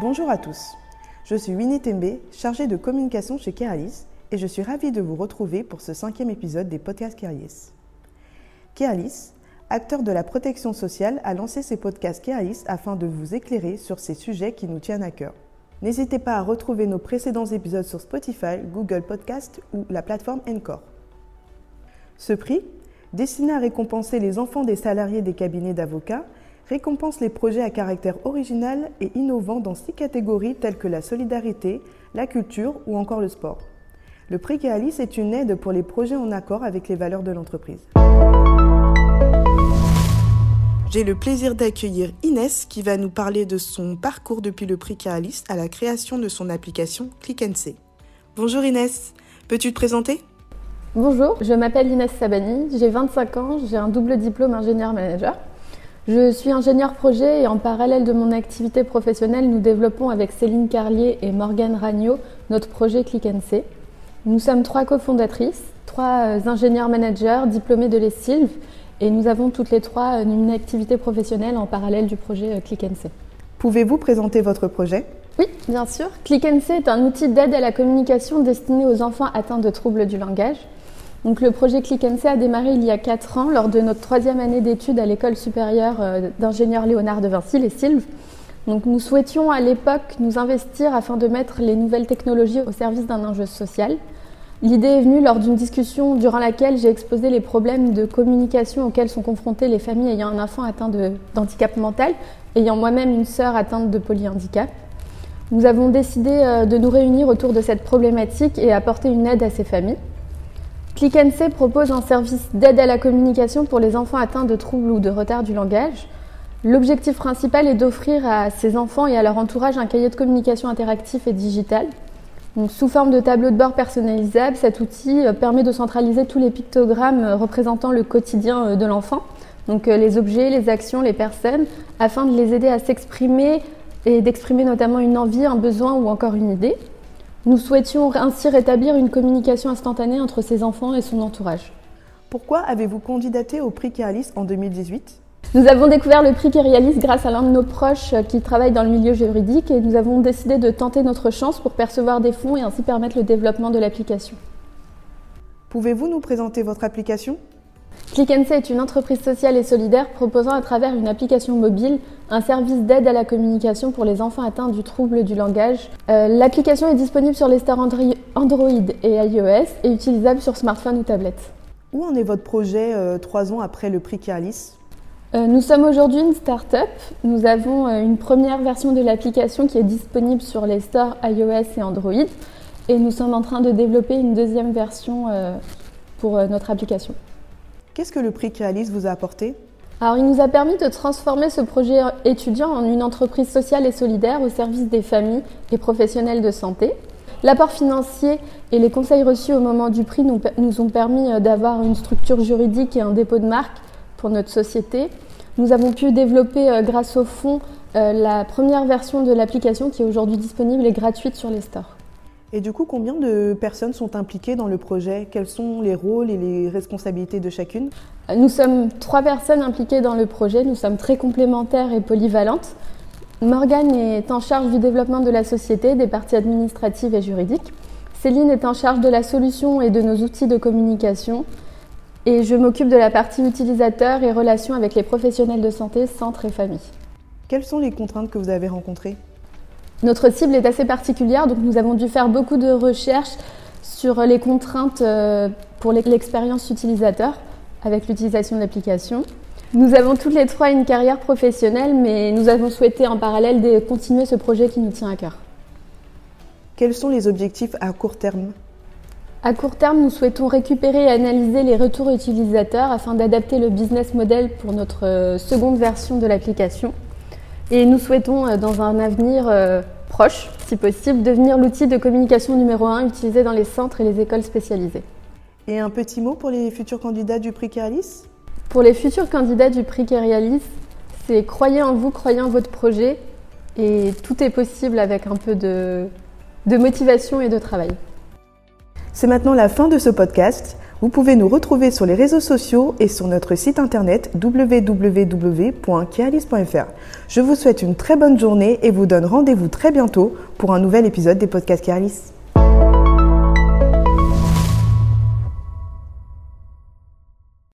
Bonjour à tous, je suis Winnie Tembe, chargée de communication chez Keralis et je suis ravie de vous retrouver pour ce cinquième épisode des podcasts Keralis. Keralis, acteur de la protection sociale, a lancé ses podcasts Keralis afin de vous éclairer sur ces sujets qui nous tiennent à cœur. N'hésitez pas à retrouver nos précédents épisodes sur Spotify, Google Podcast ou la plateforme Encore. Ce prix, destiné à récompenser les enfants des salariés des cabinets d'avocats, récompense les projets à caractère original et innovant dans six catégories telles que la solidarité, la culture ou encore le sport. Le prix Kéalis est une aide pour les projets en accord avec les valeurs de l'entreprise. J'ai le plaisir d'accueillir Inès qui va nous parler de son parcours depuis le prix Kéalis à la création de son application ClickNC. Bonjour Inès, peux-tu te présenter? Bonjour, je m'appelle Inès Sabani, j'ai 25 ans, j'ai un double diplôme ingénieur-manager. Je suis ingénieur projet et en parallèle de mon activité professionnelle, nous développons avec Céline Carlier et Morgane Ragnaud notre projet ClickNC. Nous sommes trois cofondatrices, trois euh, ingénieurs managers diplômés de l'ESILV et nous avons toutes les trois euh, une activité professionnelle en parallèle du projet euh, ClickNC. Pouvez-vous présenter votre projet? Oui, bien sûr. ClickNC est un outil d'aide à la communication destiné aux enfants atteints de troubles du langage. Donc, le projet ClickNC a démarré il y a 4 ans lors de notre troisième année d'études à l'école supérieure euh, d'ingénieur Léonard de Vinci, les SILV. Donc, nous souhaitions à l'époque nous investir afin de mettre les nouvelles technologies au service d'un enjeu social. L'idée est venue lors d'une discussion durant laquelle j'ai exposé les problèmes de communication auxquels sont confrontées les familles ayant un enfant atteint d'handicap mental, ayant moi-même une sœur atteinte de polyhandicap. Nous avons décidé euh, de nous réunir autour de cette problématique et apporter une aide à ces familles. ClickNC propose un service d'aide à la communication pour les enfants atteints de troubles ou de retard du langage. L'objectif principal est d'offrir à ces enfants et à leur entourage un cahier de communication interactif et digital. sous forme de tableau de bord personnalisable, cet outil euh, permet de centraliser tous les pictogrammes euh, représentant le quotidien euh, de l'enfant, donc les objets, les actions, les personnes, afin de les aider à s'exprimer et d'exprimer notamment une envie, un besoin ou encore une idée. Nous souhaitions ainsi rétablir une communication instantanée entre ses enfants et son entourage. Pourquoi avez-vous candidaté au prix Kéralis en 2018 nous avons découvert le prix Kéralis grâce à l'un de nos proches qui travaille dans le milieu juridique et nous avons décidé de tenter notre chance pour percevoir des fonds et ainsi permettre le développement de l'application. Pouvez-vous nous présenter votre application? ClickNC est une entreprise sociale et solidaire proposant à travers une application mobile un service d'aide à la communication pour les enfants atteints du trouble du langage. Euh, l'application est disponible sur les stores Android et iOS et utilisable sur smartphone ou tablette. Où en est votre projet euh, trois ans après le prix Kialis euh, Nous sommes aujourd'hui une start-up. Nous avons une première version de l'application qui est disponible sur les stores iOS et Android et nous sommes en train de développer une deuxième version pour notre application. Qu'est-ce que le prix Créalis vous a apporté? Il nous a permis de transformer ce projet étudiant en une entreprise sociale et solidaire au service des familles et professionnels de santé. L'apport financier et les conseils reçus au moment du prix nous, nous ont permis euh, d'avoir une structure juridique et un dépôt de marque pour notre société. Nous avons pu développer, euh, grâce au fonds, euh, la première version de l'application qui est aujourd'hui disponible et gratuite sur les stores. Et du coup, combien de personnes sont impliquées dans le projet? Quels sont les rôles et les responsabilités de chacune? Nous sommes trois personnes impliquées dans le projet. Nous sommes très complémentaires et polyvalentes. Morgane est en charge du développement de la société, des parties administratives et juridiques. Céline est en charge de la solution et de nos outils de communication. Et je m'occupe de la partie utilisateur et relations avec les professionnels de santé, centres et familles. Quelles sont les contraintes que vous avez rencontrées? Notre cible est assez particulière, donc nous avons dû faire beaucoup de recherches sur les contraintes euh, pour l'expérience utilisateur avec l'utilisation de l'application. Nous avons toutes les trois une carrière professionnelle, mais nous avons souhaité en parallèle de continuer ce projet qui nous tient à cœur. Quels sont les objectifs à court terme? À court terme, nous souhaitons récupérer et analyser les retours utilisateurs afin d'adapter le business model pour notre euh, seconde version de l'application. Et nous souhaitons, euh, dans un avenir euh, proche, si possible, devenir l'outil de communication numéro un utilisé dans les centres et les écoles spécialisées. Et un petit mot pour les futurs candidats du prix Kerialis Pour les futurs candidats du prix Kerialis, c'est croyez en vous, croyez en votre projet, et tout est possible avec un peu de, de motivation et de travail. C'est maintenant la fin de ce podcast. Vous pouvez nous retrouver sur les réseaux sociaux et sur notre site internet www.kealis.fr. Je vous souhaite une très bonne journée et vous donne rendez-vous très bientôt pour un nouvel épisode des podcasts Kealis.